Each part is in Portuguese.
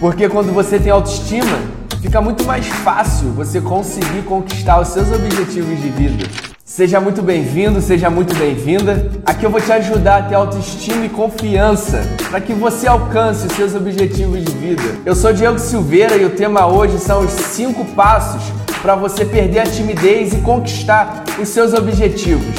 Porque quando você tem autoestima, fica muito mais fácil você conseguir conquistar os seus objetivos de vida. Seja muito bem-vindo, seja muito bem-vinda. Aqui eu vou te ajudar a ter autoestima e confiança para que você alcance os seus objetivos de vida. Eu sou Diego Silveira e o tema hoje são os cinco passos para você perder a timidez e conquistar os seus objetivos.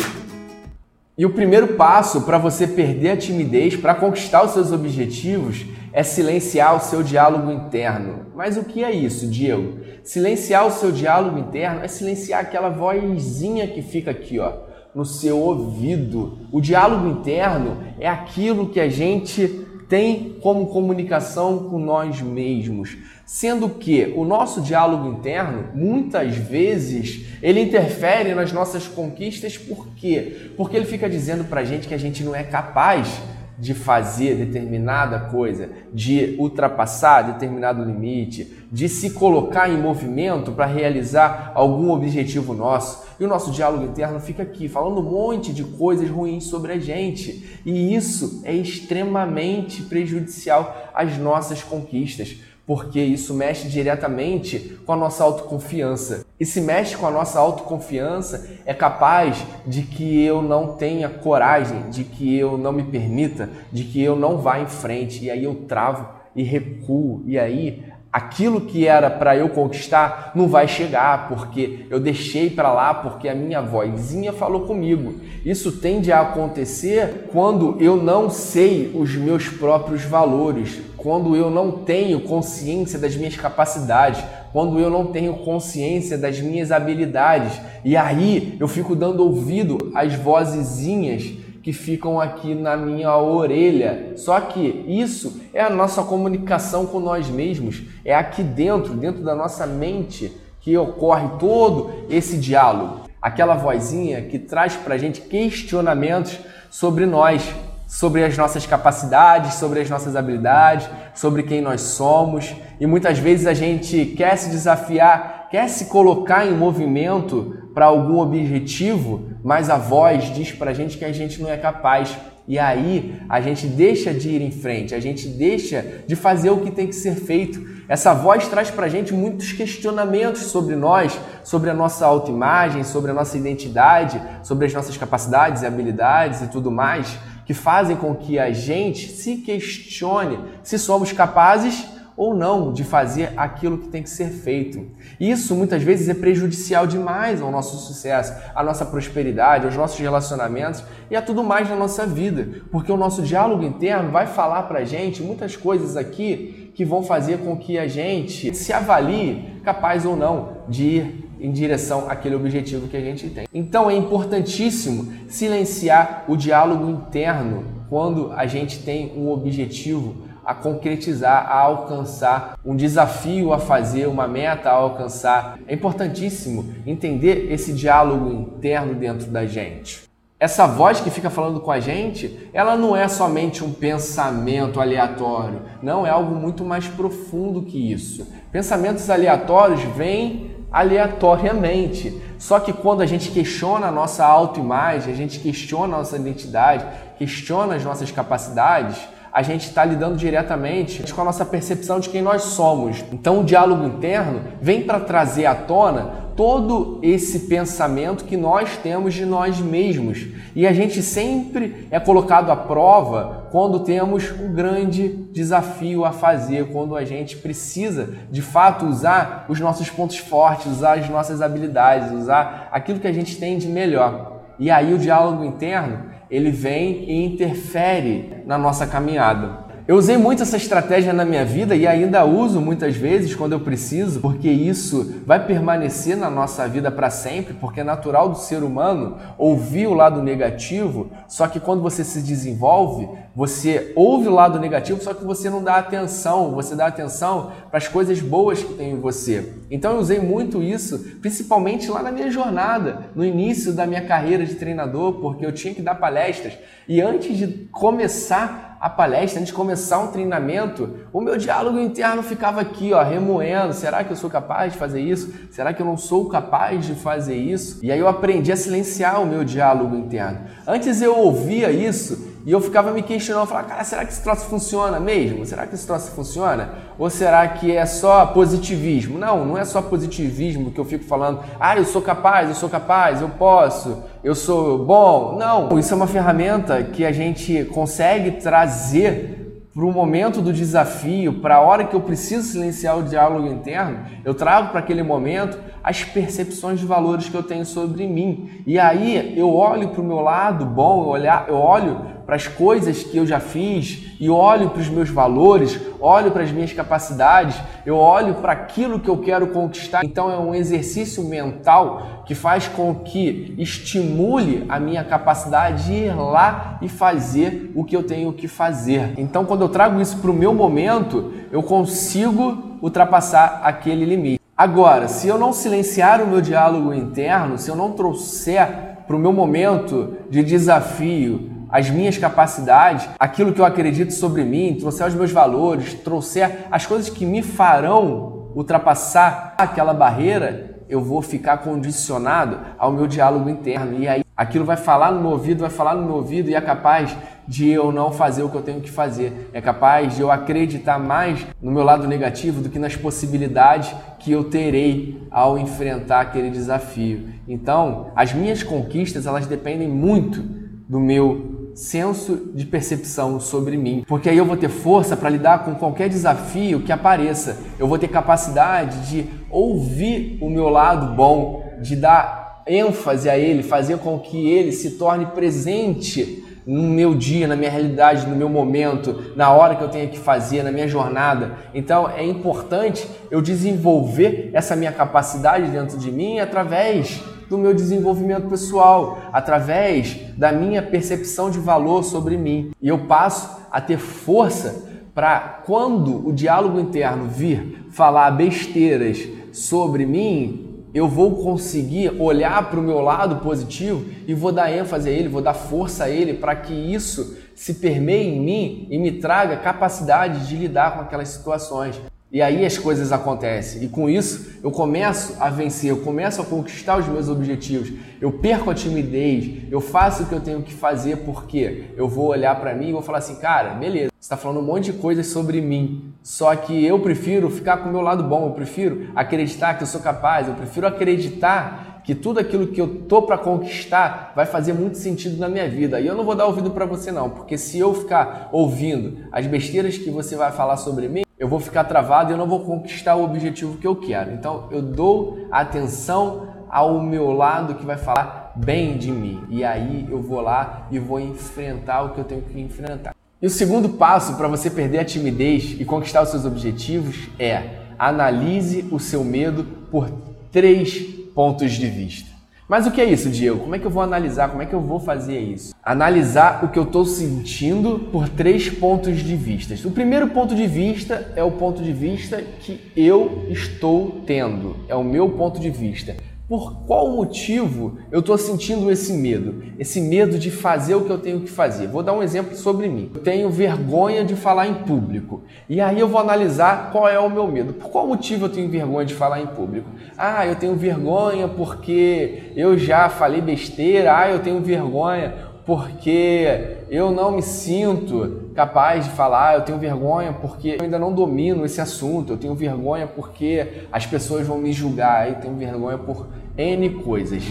E o primeiro passo para você perder a timidez, para conquistar os seus objetivos, é silenciar o seu diálogo interno. Mas o que é isso, Diego? Silenciar o seu diálogo interno é silenciar aquela vozinha que fica aqui, ó, no seu ouvido. O diálogo interno é aquilo que a gente tem como comunicação com nós mesmos, sendo que o nosso diálogo interno, muitas vezes, ele interfere nas nossas conquistas, por quê? Porque ele fica dizendo pra gente que a gente não é capaz de fazer determinada coisa, de ultrapassar determinado limite, de se colocar em movimento para realizar algum objetivo nosso. E o nosso diálogo interno fica aqui, falando um monte de coisas ruins sobre a gente. E isso é extremamente prejudicial às nossas conquistas porque isso mexe diretamente com a nossa autoconfiança. E se mexe com a nossa autoconfiança, é capaz de que eu não tenha coragem, de que eu não me permita, de que eu não vá em frente, e aí eu travo e recuo, e aí aquilo que era para eu conquistar não vai chegar, porque eu deixei para lá porque a minha vozinha falou comigo. Isso tende a acontecer quando eu não sei os meus próprios valores, quando eu não tenho consciência das minhas capacidades, quando eu não tenho consciência das minhas habilidades. E aí eu fico dando ouvido às vozezinhas que ficam aqui na minha orelha. Só que isso é a nossa comunicação com nós mesmos, é aqui dentro, dentro da nossa mente, que ocorre todo esse diálogo. Aquela vozinha que traz para gente questionamentos sobre nós, sobre as nossas capacidades, sobre as nossas habilidades, sobre quem nós somos. E muitas vezes a gente quer se desafiar, quer se colocar em movimento para algum objetivo, mas a voz diz para a gente que a gente não é capaz. E aí a gente deixa de ir em frente, a gente deixa de fazer o que tem que ser feito. Essa voz traz para a gente muitos questionamentos sobre nós, sobre a nossa autoimagem, sobre a nossa identidade, sobre as nossas capacidades e habilidades e tudo mais que fazem com que a gente se questione se somos capazes ou não de fazer aquilo que tem que ser feito. Isso muitas vezes é prejudicial demais ao nosso sucesso, à nossa prosperidade, aos nossos relacionamentos e a tudo mais na nossa vida, porque o nosso diálogo interno vai falar para gente muitas coisas aqui que vão fazer com que a gente se avalie capaz ou não de ir em direção àquele objetivo que a gente tem. Então é importantíssimo silenciar o diálogo interno quando a gente tem um objetivo a concretizar, a alcançar, um desafio a fazer, uma meta a alcançar. É importantíssimo entender esse diálogo interno dentro da gente. Essa voz que fica falando com a gente, ela não é somente um pensamento aleatório, não, é algo muito mais profundo que isso. Pensamentos aleatórios vêm aleatoriamente. Só que quando a gente questiona a nossa autoimagem, a gente questiona a nossa identidade, questiona as nossas capacidades, a gente está lidando diretamente com a nossa percepção de quem nós somos. Então, o diálogo interno vem para trazer à tona todo esse pensamento que nós temos de nós mesmos. E a gente sempre é colocado à prova quando temos um grande desafio a fazer, quando a gente precisa de fato usar os nossos pontos fortes, usar as nossas habilidades, usar aquilo que a gente tem de melhor. E aí o diálogo interno ele vem e interfere na nossa caminhada. Eu usei muito essa estratégia na minha vida e ainda uso muitas vezes quando eu preciso, porque isso vai permanecer na nossa vida para sempre, porque é natural do ser humano ouvir o lado negativo, só que quando você se desenvolve, você ouve o lado negativo, só que você não dá atenção, você dá atenção para as coisas boas que tem em você. Então eu usei muito isso, principalmente lá na minha jornada, no início da minha carreira de treinador, porque eu tinha que dar palestras e antes de começar a palestra, antes de começar um treinamento, o meu diálogo interno ficava aqui, ó, remoendo. Será que eu sou capaz de fazer isso? Será que eu não sou capaz de fazer isso? E aí eu aprendi a silenciar o meu diálogo interno. Antes eu ouvia isso e eu ficava me questionando, falava, cara, será que esse troço funciona mesmo? Será que esse troço funciona? Ou será que é só positivismo? Não, não é só positivismo que eu fico falando, ah, eu sou capaz, eu sou capaz, eu posso, eu sou bom. Não, isso é uma ferramenta que a gente consegue trazer para o momento do desafio, para a hora que eu preciso silenciar o diálogo interno, eu trago para aquele momento as percepções de valores que eu tenho sobre mim. E aí eu olho para o meu lado bom, eu, olhar, eu olho para as coisas que eu já fiz e olho para os meus valores, olho para as minhas capacidades, eu olho para aquilo que eu quero conquistar. Então é um exercício mental que faz com que estimule a minha capacidade de ir lá e fazer o que eu tenho que fazer. Então quando eu trago isso para o meu momento, eu consigo ultrapassar aquele limite. Agora, se eu não silenciar o meu diálogo interno, se eu não trouxer para o meu momento de desafio as minhas capacidades, aquilo que eu acredito sobre mim, trouxer os meus valores, trouxer as coisas que me farão ultrapassar aquela barreira, eu vou ficar condicionado ao meu diálogo interno. E aí aquilo vai falar no meu ouvido, vai falar no meu ouvido e é capaz de eu não fazer o que eu tenho que fazer. É capaz de eu acreditar mais no meu lado negativo do que nas possibilidades que eu terei ao enfrentar aquele desafio. Então, as minhas conquistas, elas dependem muito do meu senso de percepção sobre mim, porque aí eu vou ter força para lidar com qualquer desafio que apareça. Eu vou ter capacidade de ouvir o meu lado bom, de dar ênfase a ele, fazer com que ele se torne presente no meu dia, na minha realidade, no meu momento, na hora que eu tenho que fazer, na minha jornada. Então é importante eu desenvolver essa minha capacidade dentro de mim através do meu desenvolvimento pessoal, através da minha percepção de valor sobre mim. E eu passo a ter força para quando o diálogo interno vir falar besteiras sobre mim, eu vou conseguir olhar para o meu lado positivo e vou dar ênfase a ele, vou dar força a ele para que isso se permeie em mim e me traga capacidade de lidar com aquelas situações. E aí as coisas acontecem. E com isso eu começo a vencer, eu começo a conquistar os meus objetivos. Eu perco a timidez, eu faço o que eu tenho que fazer porque eu vou olhar para mim e vou falar assim, cara, beleza, você está falando um monte de coisas sobre mim. Só que eu prefiro ficar com o meu lado bom, eu prefiro acreditar que eu sou capaz, eu prefiro acreditar que tudo aquilo que eu tô para conquistar vai fazer muito sentido na minha vida. E eu não vou dar ouvido para você não, porque se eu ficar ouvindo as besteiras que você vai falar sobre mim, eu vou ficar travado e eu não vou conquistar o objetivo que eu quero. Então eu dou atenção ao meu lado que vai falar bem de mim. E aí eu vou lá e vou enfrentar o que eu tenho que enfrentar. E o segundo passo para você perder a timidez e conquistar os seus objetivos é analise o seu medo por três pontos de vista. Mas o que é isso, Diego? Como é que eu vou analisar? Como é que eu vou fazer isso? Analisar o que eu estou sentindo por três pontos de vista. O primeiro ponto de vista é o ponto de vista que eu estou tendo, é o meu ponto de vista. Por qual motivo eu estou sentindo esse medo? Esse medo de fazer o que eu tenho que fazer. Vou dar um exemplo sobre mim. Eu tenho vergonha de falar em público. E aí eu vou analisar qual é o meu medo. Por qual motivo eu tenho vergonha de falar em público? Ah, eu tenho vergonha porque eu já falei besteira. Ah, eu tenho vergonha porque eu não me sinto capaz de falar, eu tenho vergonha porque eu ainda não domino esse assunto, eu tenho vergonha porque as pessoas vão me julgar, eu tenho vergonha por N coisas.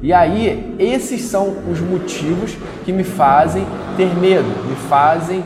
E aí, esses são os motivos que me fazem ter medo, me fazem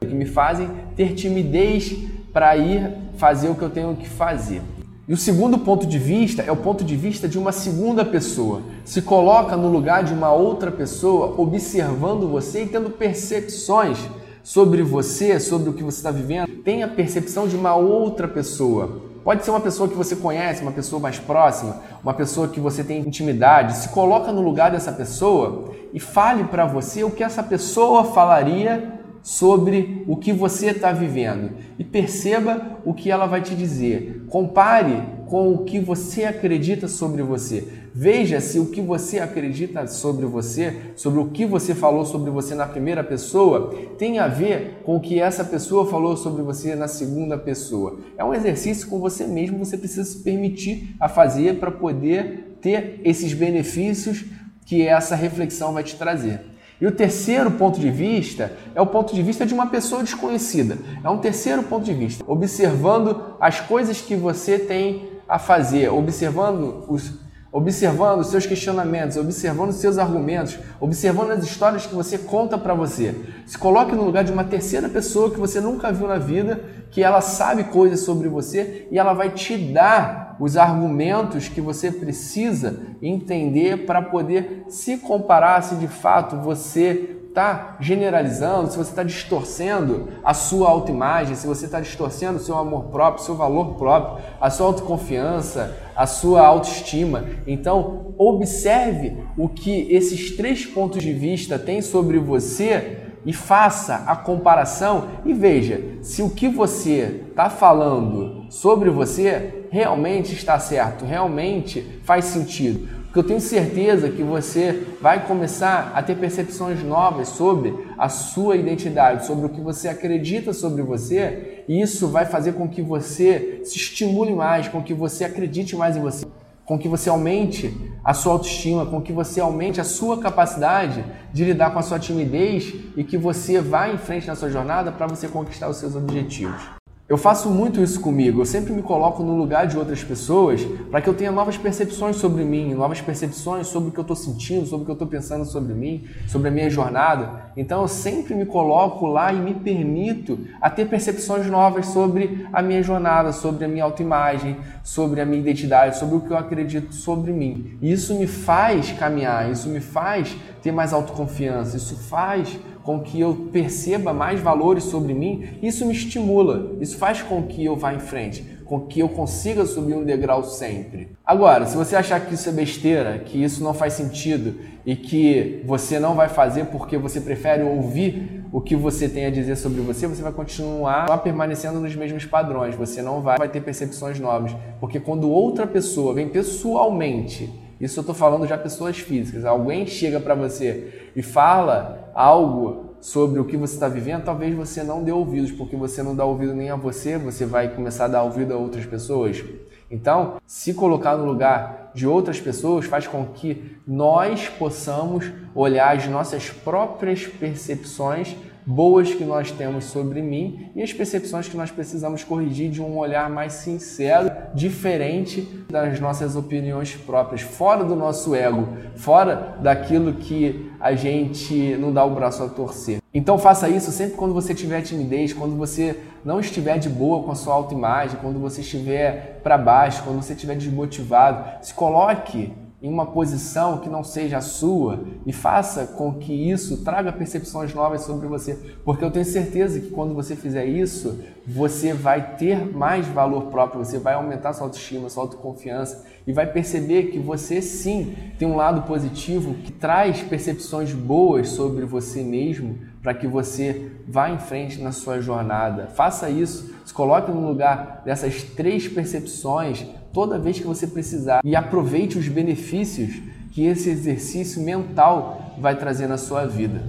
que me fazem ter timidez para ir fazer o que eu tenho que fazer. E o segundo ponto de vista é o ponto de vista de uma segunda pessoa. Se coloca no lugar de uma outra pessoa, observando você e tendo percepções sobre você, sobre o que você está vivendo. Tem a percepção de uma outra pessoa. Pode ser uma pessoa que você conhece, uma pessoa mais próxima, uma pessoa que você tem intimidade. Se coloca no lugar dessa pessoa e fale para você o que essa pessoa falaria sobre o que você está vivendo e perceba o que ela vai te dizer. Compare com o que você acredita sobre você. Veja se o que você acredita sobre você, sobre o que você falou sobre você na primeira pessoa, tem a ver com o que essa pessoa falou sobre você na segunda pessoa. É um exercício com você mesmo, você precisa se permitir a fazer para poder ter esses benefícios que essa reflexão vai te trazer. E o terceiro ponto de vista é o ponto de vista de uma pessoa desconhecida. É um terceiro ponto de vista, observando as coisas que você tem a fazer, observando os observando seus questionamentos, observando os seus argumentos, observando as histórias que você conta para você. Se coloque no lugar de uma terceira pessoa que você nunca viu na vida, que ela sabe coisas sobre você e ela vai te dar os argumentos que você precisa entender para poder se comparar se de fato você está generalizando, se você está distorcendo a sua autoimagem, se você está distorcendo o seu amor próprio, seu valor próprio, a sua autoconfiança, a sua autoestima. Então, observe o que esses três pontos de vista têm sobre você e faça a comparação e veja se o que você está falando sobre você realmente está certo, realmente faz sentido. Porque eu tenho certeza que você vai começar a ter percepções novas sobre a sua identidade, sobre o que você acredita sobre você, e isso vai fazer com que você se estimule mais, com que você acredite mais em você, com que você aumente a sua autoestima, com que você aumente a sua capacidade de lidar com a sua timidez e que você vá em frente na sua jornada para você conquistar os seus objetivos. Eu faço muito isso comigo, eu sempre me coloco no lugar de outras pessoas para que eu tenha novas percepções sobre mim, novas percepções sobre o que eu estou sentindo, sobre o que eu estou pensando sobre mim, sobre a minha jornada. Então eu sempre me coloco lá e me permito a ter percepções novas sobre a minha jornada, sobre a minha autoimagem, sobre a minha identidade, sobre o que eu acredito sobre mim. E isso me faz caminhar, isso me faz ter mais autoconfiança, isso faz com que eu perceba mais valores sobre mim, isso me estimula, isso faz com que eu vá em frente, com que eu consiga subir um degrau sempre. Agora, se você achar que isso é besteira, que isso não faz sentido e que você não vai fazer porque você prefere ouvir o que você tem a dizer sobre você, você vai continuar permanecendo nos mesmos padrões, você não vai, vai ter percepções novas, porque quando outra pessoa vem pessoalmente isso eu estou falando já pessoas físicas. Alguém chega para você e fala algo sobre o que você está vivendo, talvez você não dê ouvidos, porque você não dá ouvido nem a você, você vai começar a dar ouvido a outras pessoas. Então, se colocar no lugar de outras pessoas faz com que nós possamos olhar as nossas próprias percepções boas que nós temos sobre mim e as percepções que nós precisamos corrigir de um olhar mais sincero, diferente das nossas opiniões próprias, fora do nosso ego, fora daquilo que a gente não dá o braço a torcer. Então faça isso sempre quando você tiver timidez, quando você não estiver de boa com a sua autoimagem, quando você estiver para baixo, quando você estiver desmotivado, se coloque em uma posição que não seja a sua e faça com que isso traga percepções novas sobre você, porque eu tenho certeza que quando você fizer isso, você vai ter mais valor próprio, você vai aumentar sua autoestima, sua autoconfiança e vai perceber que você sim tem um lado positivo que traz percepções boas sobre você mesmo para que você vá em frente na sua jornada. Faça isso, se coloque no lugar dessas três percepções toda vez que você precisar e aproveite os benefícios que esse exercício mental vai trazer na sua vida.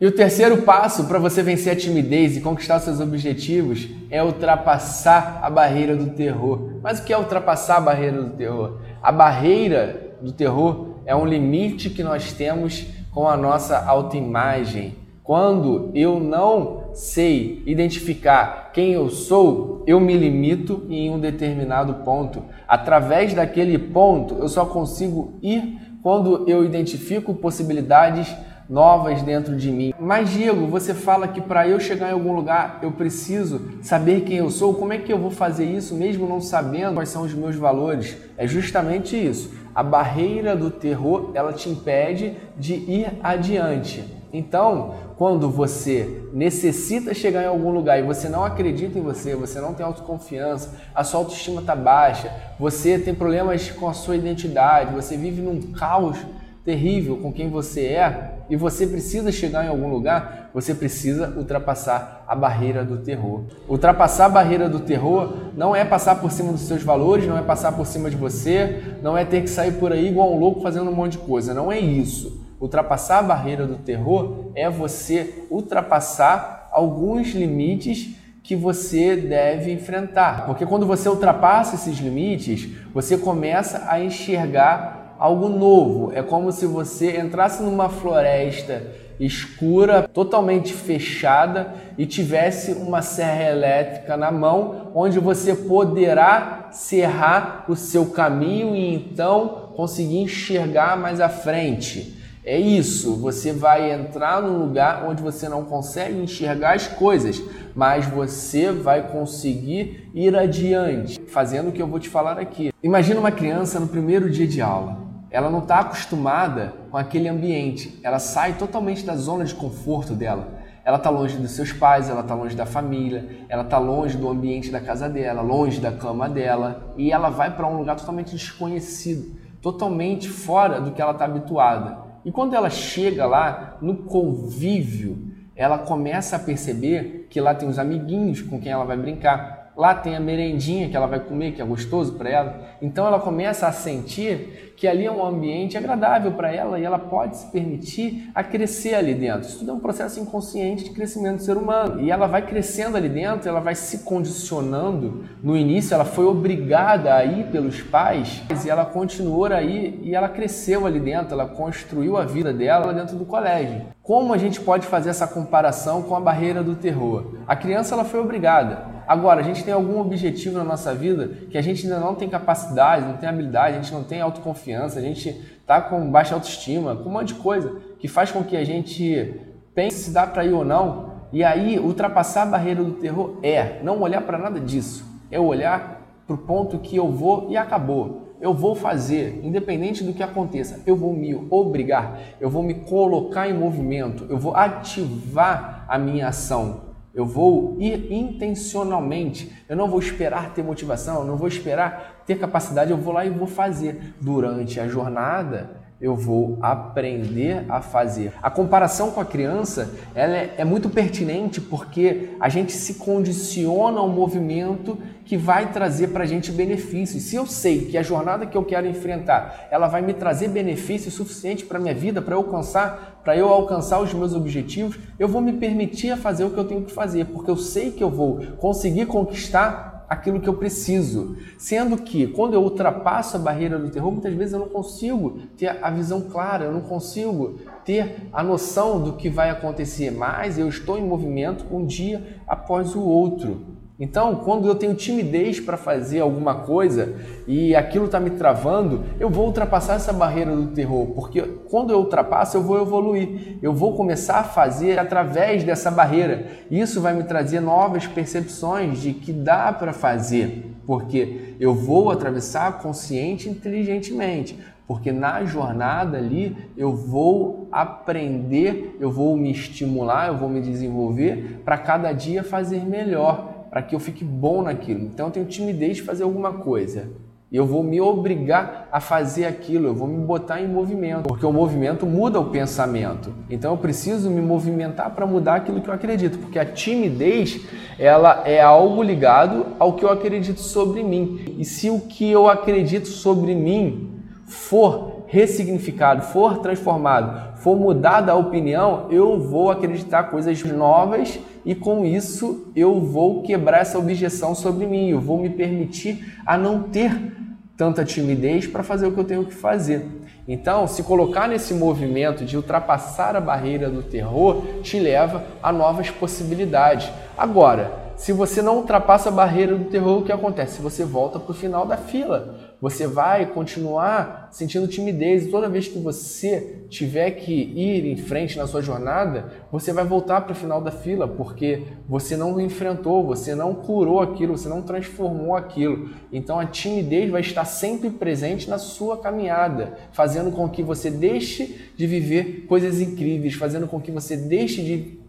E o terceiro passo para você vencer a timidez e conquistar seus objetivos é ultrapassar a barreira do terror. Mas o que é ultrapassar a barreira do terror? A barreira do terror é um limite que nós temos com a nossa autoimagem. Quando eu não sei identificar quem eu sou, eu me limito em um determinado ponto. Através daquele ponto, eu só consigo ir quando eu identifico possibilidades novas dentro de mim. Mas Diego, você fala que para eu chegar em algum lugar eu preciso saber quem eu sou. Como é que eu vou fazer isso mesmo não sabendo quais são os meus valores? É justamente isso. A barreira do terror, ela te impede de ir adiante. Então, quando você necessita chegar em algum lugar e você não acredita em você, você não tem autoconfiança, a sua autoestima está baixa, você tem problemas com a sua identidade, você vive num caos terrível com quem você é e você precisa chegar em algum lugar, você precisa ultrapassar a barreira do terror. Ultrapassar a barreira do terror não é passar por cima dos seus valores, não é passar por cima de você, não é ter que sair por aí igual um louco fazendo um monte de coisa, não é isso. Ultrapassar a barreira do terror é você ultrapassar alguns limites que você deve enfrentar. Porque quando você ultrapassa esses limites, você começa a enxergar algo novo. É como se você entrasse numa floresta escura, totalmente fechada e tivesse uma serra elétrica na mão, onde você poderá cerrar o seu caminho e então conseguir enxergar mais à frente. É isso, você vai entrar num lugar onde você não consegue enxergar as coisas, mas você vai conseguir ir adiante, fazendo o que eu vou te falar aqui. Imagina uma criança no primeiro dia de aula. Ela não está acostumada com aquele ambiente, ela sai totalmente da zona de conforto dela. Ela está longe dos seus pais, ela está longe da família, ela está longe do ambiente da casa dela, longe da cama dela, e ela vai para um lugar totalmente desconhecido, totalmente fora do que ela está habituada. E quando ela chega lá, no convívio, ela começa a perceber que lá tem os amiguinhos com quem ela vai brincar. Lá tem a merendinha que ela vai comer, que é gostoso para ela. Então ela começa a sentir que ali é um ambiente agradável para ela e ela pode se permitir a crescer ali dentro. Isso tudo é um processo inconsciente de crescimento do ser humano. E ela vai crescendo ali dentro, ela vai se condicionando. No início ela foi obrigada a ir pelos pais e ela continuou aí e ela cresceu ali dentro, ela construiu a vida dela dentro do colégio. Como a gente pode fazer essa comparação com a barreira do terror? A criança ela foi obrigada Agora, a gente tem algum objetivo na nossa vida que a gente ainda não tem capacidade, não tem habilidade, a gente não tem autoconfiança, a gente está com baixa autoestima, com um monte de coisa que faz com que a gente pense se dá para ir ou não. E aí, ultrapassar a barreira do terror é não olhar para nada disso, é olhar para o ponto que eu vou e acabou. Eu vou fazer, independente do que aconteça, eu vou me obrigar, eu vou me colocar em movimento, eu vou ativar a minha ação. Eu vou ir intencionalmente. Eu não vou esperar ter motivação, eu não vou esperar ter capacidade, eu vou lá e vou fazer. Durante a jornada, eu vou aprender a fazer. A comparação com a criança ela é, é, muito pertinente porque a gente se condiciona ao movimento que vai trazer para a gente benefícios. Se eu sei que a jornada que eu quero enfrentar ela vai me trazer benefícios suficientes para minha vida, para eu alcançar, para eu alcançar os meus objetivos, eu vou me permitir fazer o que eu tenho que fazer, porque eu sei que eu vou conseguir conquistar aquilo que eu preciso. Sendo que quando eu ultrapasso a barreira do terror, muitas vezes eu não consigo ter a visão clara, eu não consigo ter a noção do que vai acontecer, mas eu estou em movimento um dia após o outro. Então, quando eu tenho timidez para fazer alguma coisa e aquilo está me travando, eu vou ultrapassar essa barreira do terror, porque quando eu ultrapasso, eu vou evoluir, eu vou começar a fazer através dessa barreira. Isso vai me trazer novas percepções de que dá para fazer, porque eu vou atravessar consciente e inteligentemente. Porque na jornada ali eu vou aprender, eu vou me estimular, eu vou me desenvolver para cada dia fazer melhor para que eu fique bom naquilo. Então eu tenho timidez de fazer alguma coisa. Eu vou me obrigar a fazer aquilo, eu vou me botar em movimento, porque o movimento muda o pensamento. Então eu preciso me movimentar para mudar aquilo que eu acredito, porque a timidez, ela é algo ligado ao que eu acredito sobre mim. E se o que eu acredito sobre mim for ressignificado, for transformado, for mudada a opinião, eu vou acreditar coisas novas e com isso eu vou quebrar essa objeção sobre mim, eu vou me permitir a não ter tanta timidez para fazer o que eu tenho que fazer. Então, se colocar nesse movimento de ultrapassar a barreira do terror te leva a novas possibilidades. Agora, se você não ultrapassa a barreira do terror, o que acontece? Você volta para o final da fila. Você vai continuar sentindo timidez. E toda vez que você tiver que ir em frente na sua jornada, você vai voltar para o final da fila, porque você não enfrentou, você não curou aquilo, você não transformou aquilo. Então a timidez vai estar sempre presente na sua caminhada, fazendo com que você deixe de viver coisas incríveis, fazendo com que você deixe de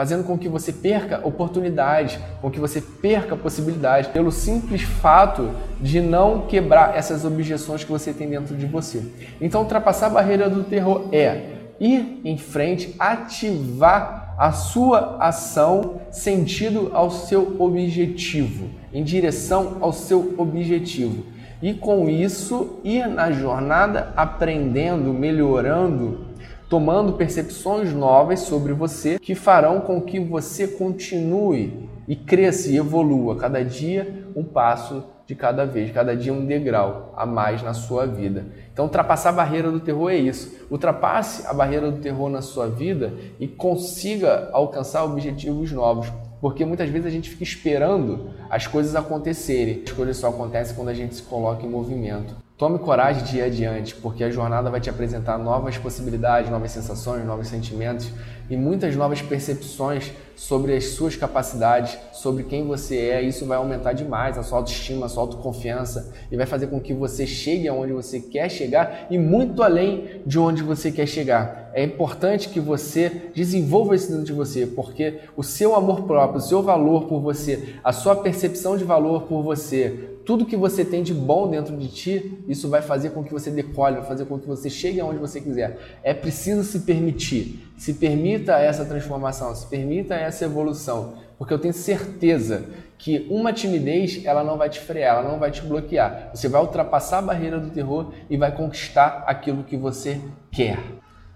fazendo com que você perca oportunidades, com que você perca possibilidades, pelo simples fato de não quebrar essas objeções que você tem dentro de você. Então, ultrapassar a barreira do terror é ir em frente, ativar a sua ação sentido ao seu objetivo, em direção ao seu objetivo. E com isso, ir na jornada aprendendo, melhorando, tomando percepções novas sobre você que farão com que você continue e cresça e evolua cada dia um passo de cada vez, cada dia um degrau a mais na sua vida. Então, ultrapassar a barreira do terror é isso. Ultrapasse a barreira do terror na sua vida e consiga alcançar objetivos novos. Porque muitas vezes a gente fica esperando as coisas acontecerem. As coisas só acontecem quando a gente se coloca em movimento. Tome coragem de ir adiante, porque a jornada vai te apresentar novas possibilidades, novas sensações, novos sentimentos e muitas novas percepções sobre as suas capacidades, sobre quem você é. Isso vai aumentar demais a sua autoestima, a sua autoconfiança e vai fazer com que você chegue aonde você quer chegar e muito além de onde você quer chegar. É importante que você desenvolva isso dentro de você, porque o seu amor próprio, o seu valor por você, a sua percepção de valor por você, tudo que você tem de bom dentro de ti, isso vai fazer com que você decole, vai fazer com que você chegue aonde você quiser. É preciso se permitir. Se permita essa transformação, se permita essa evolução, porque eu tenho certeza que uma timidez ela não vai te frear, ela não vai te bloquear. Você vai ultrapassar a barreira do terror e vai conquistar aquilo que você quer.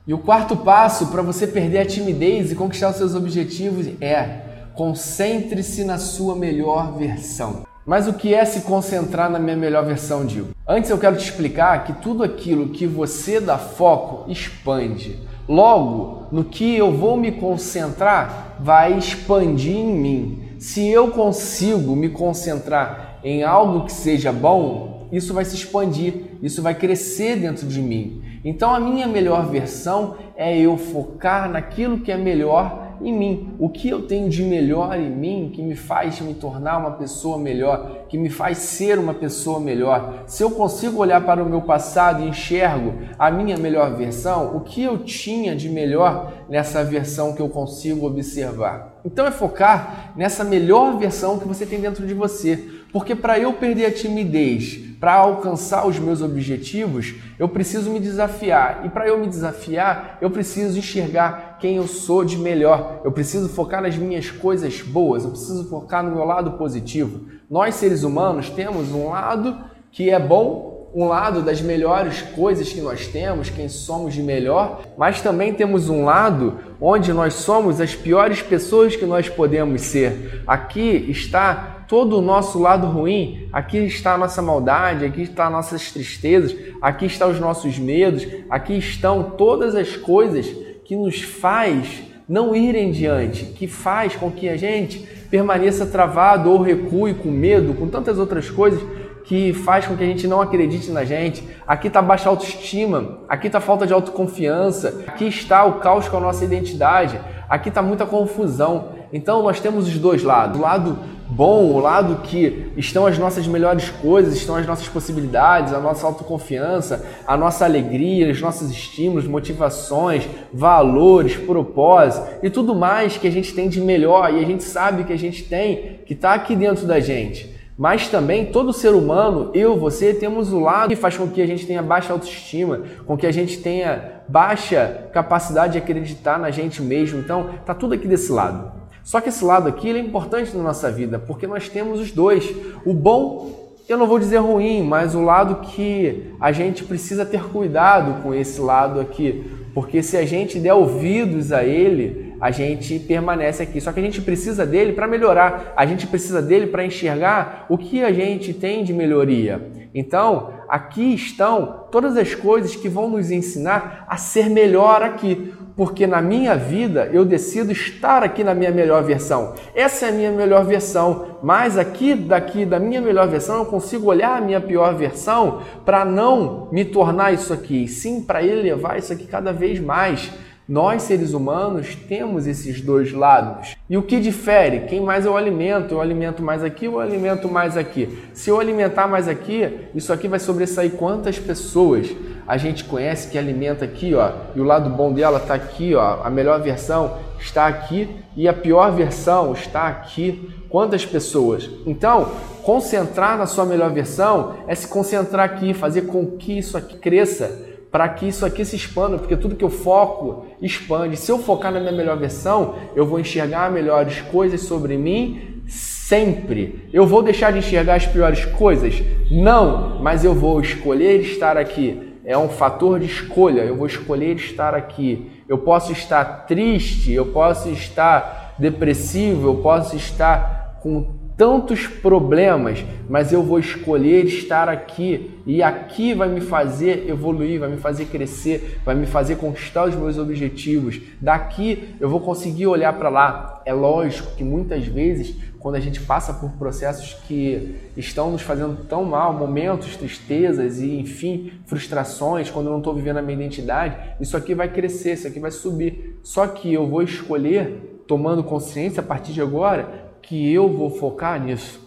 E o quarto passo para você perder a timidez e conquistar os seus objetivos é concentre-se na sua melhor versão. Mas o que é se concentrar na minha melhor versão, Dil? Antes eu quero te explicar que tudo aquilo que você dá foco expande. Logo, no que eu vou me concentrar vai expandir em mim. Se eu consigo me concentrar em algo que seja bom, isso vai se expandir, isso vai crescer dentro de mim. Então a minha melhor versão é eu focar naquilo que é melhor em mim. O que eu tenho de melhor em mim que me faz me tornar uma pessoa melhor, que me faz ser uma pessoa melhor. Se eu consigo olhar para o meu passado e enxergo a minha melhor versão, o que eu tinha de melhor nessa versão que eu consigo observar. Então é focar nessa melhor versão que você tem dentro de você. Porque para eu perder a timidez, para alcançar os meus objetivos, eu preciso me desafiar. E para eu me desafiar, eu preciso enxergar quem eu sou de melhor. Eu preciso focar nas minhas coisas boas, eu preciso focar no meu lado positivo. Nós, seres humanos, temos um lado que é bom um lado das melhores coisas que nós temos, quem somos de melhor, mas também temos um lado onde nós somos as piores pessoas que nós podemos ser. Aqui está todo o nosso lado ruim, aqui está a nossa maldade, aqui está nossas tristezas, aqui estão os nossos medos, aqui estão todas as coisas que nos faz não ir em diante, que faz com que a gente permaneça travado ou recue com medo, com tantas outras coisas que faz com que a gente não acredite na gente. Aqui está baixa autoestima, aqui está falta de autoconfiança, aqui está o caos com a nossa identidade, aqui está muita confusão. Então nós temos os dois lados. O lado bom, o lado que estão as nossas melhores coisas, estão as nossas possibilidades, a nossa autoconfiança, a nossa alegria, os nossos estímulos, motivações, valores, propósitos e tudo mais que a gente tem de melhor e a gente sabe que a gente tem que está aqui dentro da gente. Mas também todo ser humano, eu, você, temos o lado que faz com que a gente tenha baixa autoestima, com que a gente tenha baixa capacidade de acreditar na gente mesmo. Então, tá tudo aqui desse lado. Só que esse lado aqui é importante na nossa vida, porque nós temos os dois. O bom, eu não vou dizer ruim, mas o lado que a gente precisa ter cuidado com esse lado aqui, porque se a gente der ouvidos a ele, a gente permanece aqui. Só que a gente precisa dele para melhorar, a gente precisa dele para enxergar o que a gente tem de melhoria. Então, aqui estão todas as coisas que vão nos ensinar a ser melhor aqui, porque na minha vida eu decido estar aqui na minha melhor versão. Essa é a minha melhor versão, mas aqui daqui da minha melhor versão eu consigo olhar a minha pior versão para não me tornar isso aqui, sim para elevar isso aqui cada vez mais. Nós, seres humanos, temos esses dois lados. E o que difere? Quem mais eu alimento? Eu alimento mais aqui ou eu alimento mais aqui? Se eu alimentar mais aqui, isso aqui vai sobressair quantas pessoas a gente conhece que alimenta aqui, ó, e o lado bom dela está aqui, ó, a melhor versão está aqui e a pior versão está aqui. Quantas pessoas? Então, concentrar na sua melhor versão é se concentrar aqui, fazer com que isso aqui cresça para que isso aqui se expanda, porque tudo que eu foco expande. Se eu focar na minha melhor versão, eu vou enxergar melhores coisas sobre mim sempre. Eu vou deixar de enxergar as piores coisas? Não, mas eu vou escolher estar aqui. É um fator de escolha. Eu vou escolher estar aqui. Eu posso estar triste, eu posso estar depressivo, eu posso estar com tantos problemas, mas eu vou escolher estar aqui e aqui vai me fazer evoluir, vai me fazer crescer, vai me fazer conquistar os meus objetivos. Daqui eu vou conseguir olhar para lá. É lógico que muitas vezes, quando a gente passa por processos que estão nos fazendo tão mal, momentos, tristezas e enfim, frustrações, quando eu não estou vivendo a minha identidade, isso aqui vai crescer, isso aqui vai subir. Só que eu vou escolher, tomando consciência a partir de agora, que eu vou focar nisso.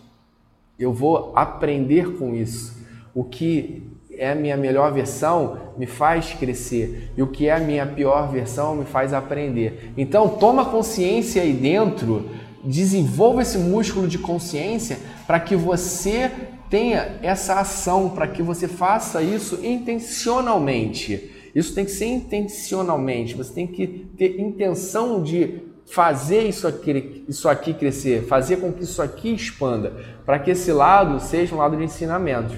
Eu vou aprender com isso. O que é a minha melhor versão me faz crescer e o que é a minha pior versão me faz aprender. Então, toma consciência aí dentro, desenvolva esse músculo de consciência para que você tenha essa ação, para que você faça isso intencionalmente. Isso tem que ser intencionalmente, você tem que ter intenção de fazer isso aqui, isso aqui crescer, fazer com que isso aqui expanda, para que esse lado seja um lado de ensinamento.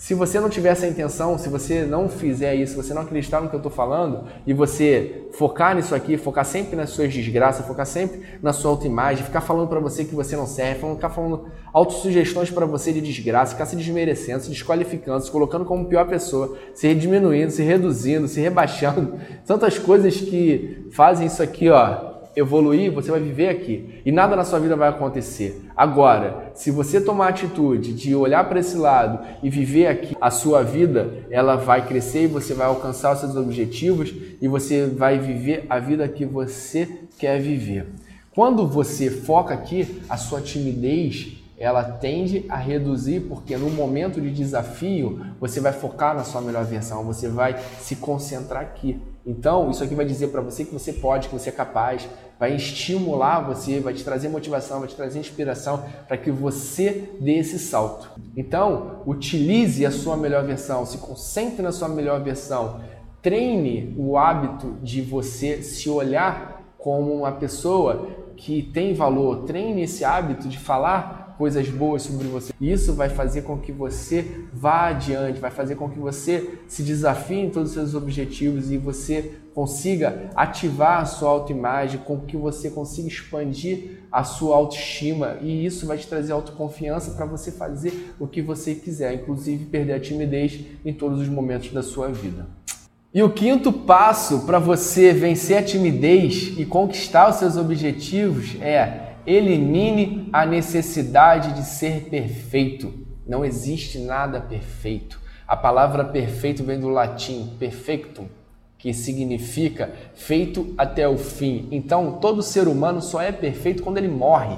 Se você não tiver essa intenção, se você não fizer isso, se você não acreditar no que eu estou falando e você focar nisso aqui, focar sempre nas suas desgraças, focar sempre na sua autoimagem, ficar falando para você que você não serve, ficar falando autossugestões para você de desgraça, ficar se desmerecendo, se desqualificando, se colocando como pior pessoa, se diminuindo, se reduzindo, se rebaixando, tantas coisas que fazem isso aqui, ó, evoluir, você vai viver aqui e nada na sua vida vai acontecer. Agora, se você tomar a atitude de olhar para esse lado e viver aqui, a sua vida ela vai crescer e você vai alcançar os seus objetivos e você vai viver a vida que você quer viver. Quando você foca aqui, a sua timidez ela tende a reduzir porque no momento de desafio você vai focar na sua melhor versão, você vai se concentrar aqui. Então, isso aqui vai dizer para você que você pode, que você é capaz, vai estimular você, vai te trazer motivação, vai te trazer inspiração para que você dê esse salto. Então, utilize a sua melhor versão, se concentre na sua melhor versão, treine o hábito de você se olhar como uma pessoa que tem valor, treine esse hábito de falar coisas boas sobre você. Isso vai fazer com que você vá adiante, vai fazer com que você se desafie em todos os seus objetivos e você consiga ativar a sua autoimagem, com que você consiga expandir a sua autoestima e isso vai te trazer autoconfiança para você fazer o que você quiser, inclusive perder a timidez em todos os momentos da sua vida. E o quinto passo para você vencer a timidez e conquistar os seus objetivos é Elimine a necessidade de ser perfeito. Não existe nada perfeito. A palavra perfeito vem do latim perfectum, que significa feito até o fim. Então, todo ser humano só é perfeito quando ele morre.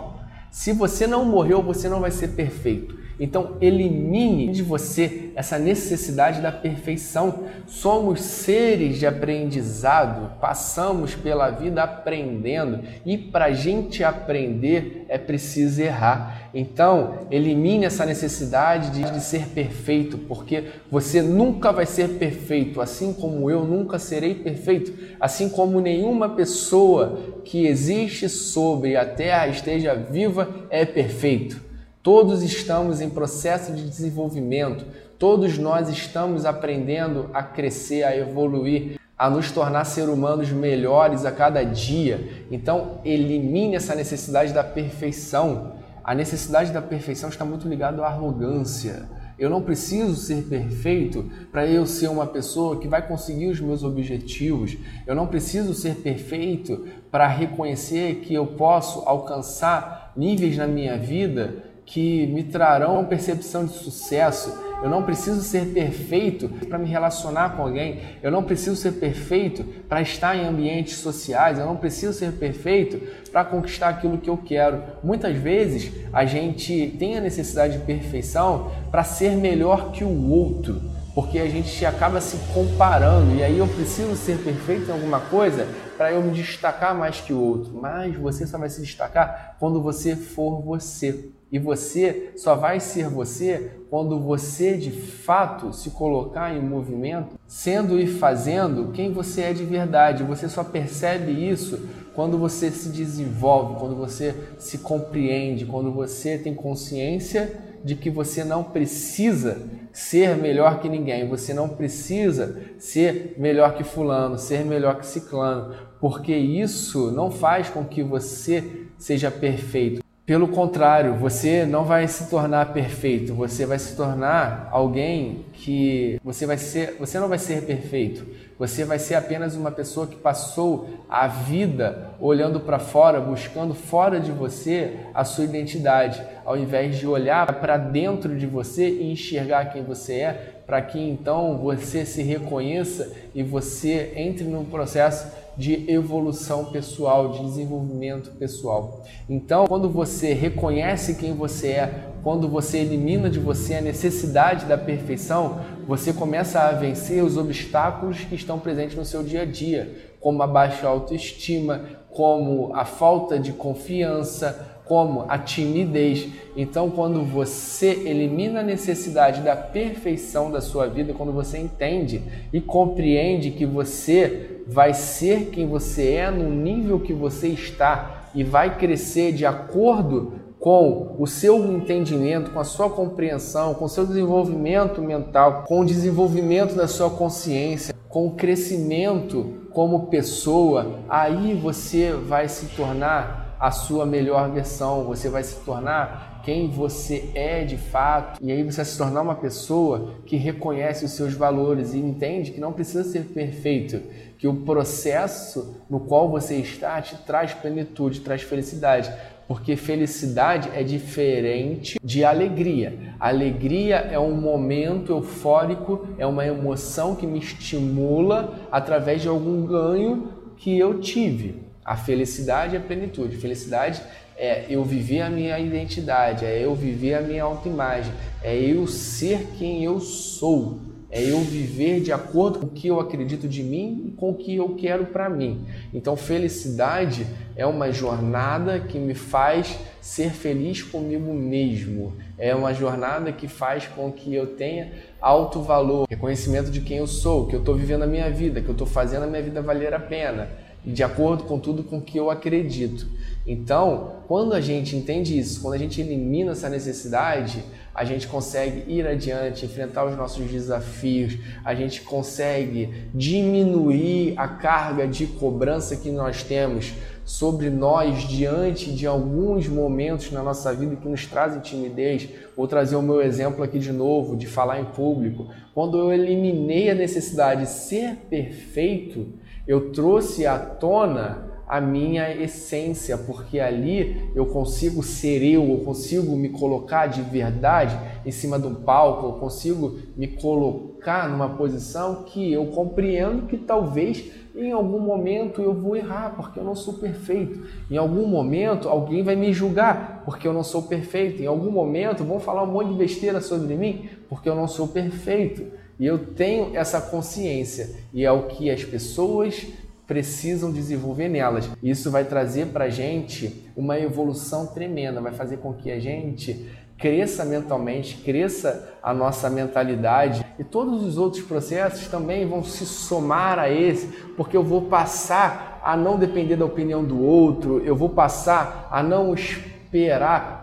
Se você não morreu, você não vai ser perfeito. Então, elimine de você essa necessidade da perfeição. Somos seres de aprendizado, passamos pela vida aprendendo e para a gente aprender é preciso errar. Então, elimine essa necessidade de, de ser perfeito, porque você nunca vai ser perfeito, assim como eu nunca serei perfeito, assim como nenhuma pessoa que existe sobre a terra esteja viva é perfeito. Todos estamos em processo de desenvolvimento, todos nós estamos aprendendo a crescer, a evoluir, a nos tornar ser humanos melhores a cada dia. Então, elimine essa necessidade da perfeição. A necessidade da perfeição está muito ligada à arrogância. Eu não preciso ser perfeito para eu ser uma pessoa que vai conseguir os meus objetivos. Eu não preciso ser perfeito para reconhecer que eu posso alcançar níveis na minha vida que me trarão percepção de sucesso. Eu não preciso ser perfeito para me relacionar com alguém. Eu não preciso ser perfeito para estar em ambientes sociais. Eu não preciso ser perfeito para conquistar aquilo que eu quero. Muitas vezes a gente tem a necessidade de perfeição para ser melhor que o outro, porque a gente acaba se comparando e aí eu preciso ser perfeito em alguma coisa para eu me destacar mais que o outro. Mas você só vai se destacar quando você for você. E você só vai ser você quando você de fato se colocar em movimento, sendo e fazendo quem você é de verdade. Você só percebe isso quando você se desenvolve, quando você se compreende, quando você tem consciência de que você não precisa ser melhor que ninguém, você não precisa ser melhor que fulano, ser melhor que ciclano, porque isso não faz com que você seja perfeito. Pelo contrário, você não vai se tornar perfeito, você vai se tornar alguém que você vai ser, você não vai ser perfeito. Você vai ser apenas uma pessoa que passou a vida olhando para fora, buscando fora de você a sua identidade, ao invés de olhar para dentro de você e enxergar quem você é, para que então você se reconheça e você entre num processo de evolução pessoal, de desenvolvimento pessoal. Então, quando você reconhece quem você é, quando você elimina de você a necessidade da perfeição, você começa a vencer os obstáculos que estão presentes no seu dia a dia, como a baixa autoestima, como a falta de confiança, como a timidez. Então, quando você elimina a necessidade da perfeição da sua vida, quando você entende e compreende que você vai ser quem você é no nível que você está e vai crescer de acordo com o seu entendimento, com a sua compreensão, com o seu desenvolvimento mental, com o desenvolvimento da sua consciência, com o crescimento como pessoa, aí você vai se tornar a sua melhor versão, você vai se tornar quem você é de fato, e aí você vai se tornar uma pessoa que reconhece os seus valores e entende que não precisa ser perfeito, que o processo no qual você está te traz plenitude, traz felicidade, porque felicidade é diferente de alegria. Alegria é um momento eufórico, é uma emoção que me estimula através de algum ganho que eu tive. A felicidade é plenitude. Felicidade é eu viver a minha identidade, é eu viver a minha autoimagem, é eu ser quem eu sou, é eu viver de acordo com o que eu acredito de mim e com o que eu quero para mim. Então, felicidade é uma jornada que me faz ser feliz comigo mesmo. É uma jornada que faz com que eu tenha alto valor, reconhecimento de quem eu sou, que eu estou vivendo a minha vida, que eu estou fazendo a minha vida valer a pena, de acordo com tudo com que eu acredito. Então, quando a gente entende isso, quando a gente elimina essa necessidade, a gente consegue ir adiante, enfrentar os nossos desafios, a gente consegue diminuir a carga de cobrança que nós temos sobre nós diante de alguns momentos na nossa vida que nos trazem timidez. Vou trazer o meu exemplo aqui de novo, de falar em público. Quando eu eliminei a necessidade de ser perfeito, eu trouxe à tona a minha essência, porque ali eu consigo ser eu, eu consigo me colocar de verdade em cima do palco, eu consigo me colocar numa posição que eu compreendo que talvez em algum momento eu vou errar, porque eu não sou perfeito. Em algum momento alguém vai me julgar, porque eu não sou perfeito. Em algum momento vão falar um monte de besteira sobre mim, porque eu não sou perfeito. E eu tenho essa consciência, e é o que as pessoas precisam desenvolver nelas. Isso vai trazer para a gente uma evolução tremenda, vai fazer com que a gente cresça mentalmente, cresça a nossa mentalidade e todos os outros processos também vão se somar a esse, porque eu vou passar a não depender da opinião do outro, eu vou passar a não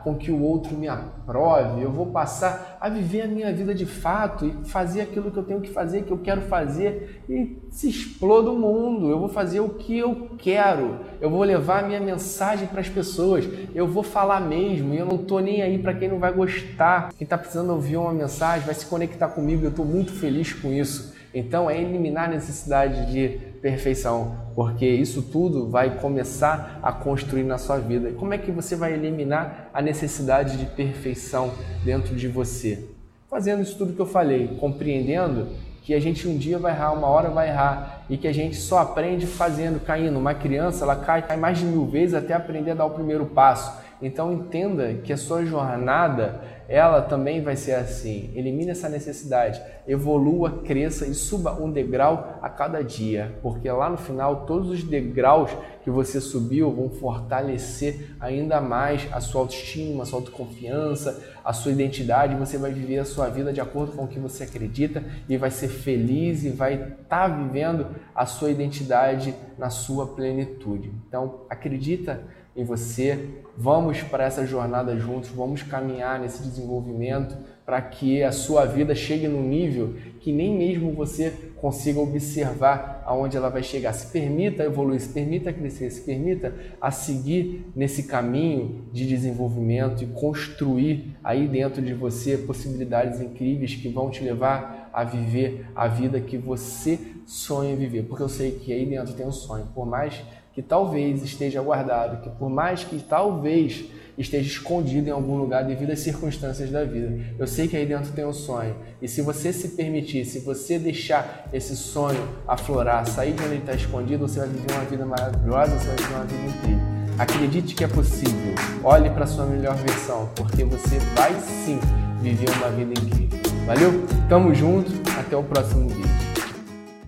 com que o outro me aprove, eu vou passar a viver a minha vida de fato e fazer aquilo que eu tenho que fazer, que eu quero fazer e se exploda o mundo. Eu vou fazer o que eu quero, eu vou levar a minha mensagem para as pessoas, eu vou falar mesmo e eu não estou nem aí para quem não vai gostar. Quem está precisando ouvir uma mensagem vai se conectar comigo, eu estou muito feliz com isso. Então é eliminar a necessidade de perfeição, porque isso tudo vai começar a construir na sua vida. Como é que você vai eliminar a necessidade de perfeição dentro de você? Fazendo isso tudo que eu falei, compreendendo que a gente um dia vai errar, uma hora vai errar e que a gente só aprende fazendo, caindo. Uma criança ela cai, cai mais de mil vezes até aprender a dar o primeiro passo. Então entenda que a sua jornada ela também vai ser assim. Elimine essa necessidade, evolua, cresça e suba um degrau a cada dia, porque lá no final todos os degraus que você subiu vão fortalecer ainda mais a sua autoestima, a sua autoconfiança, a sua identidade. Você vai viver a sua vida de acordo com o que você acredita e vai ser feliz e vai estar tá vivendo a sua identidade na sua plenitude. Então, acredita em você. Vamos para essa jornada juntos, vamos caminhar nesse desenvolvimento para que a sua vida chegue num nível que nem mesmo você consiga observar aonde ela vai chegar. Se permita evoluir, se permita crescer, se permita a seguir nesse caminho de desenvolvimento e construir aí dentro de você possibilidades incríveis que vão te levar a viver a vida que você sonha viver. Porque eu sei que aí dentro tem um sonho, por mais que talvez esteja guardado, que por mais que talvez esteja escondido em algum lugar devido às circunstâncias da vida. Eu sei que aí dentro tem um sonho. E se você se permitir, se você deixar esse sonho aflorar, sair de onde ele está escondido, você vai viver uma vida maravilhosa, você vai viver uma vida incrível. Acredite que é possível. Olhe para a sua melhor versão, porque você vai sim viver uma vida incrível. Valeu? Tamo junto, até o próximo vídeo.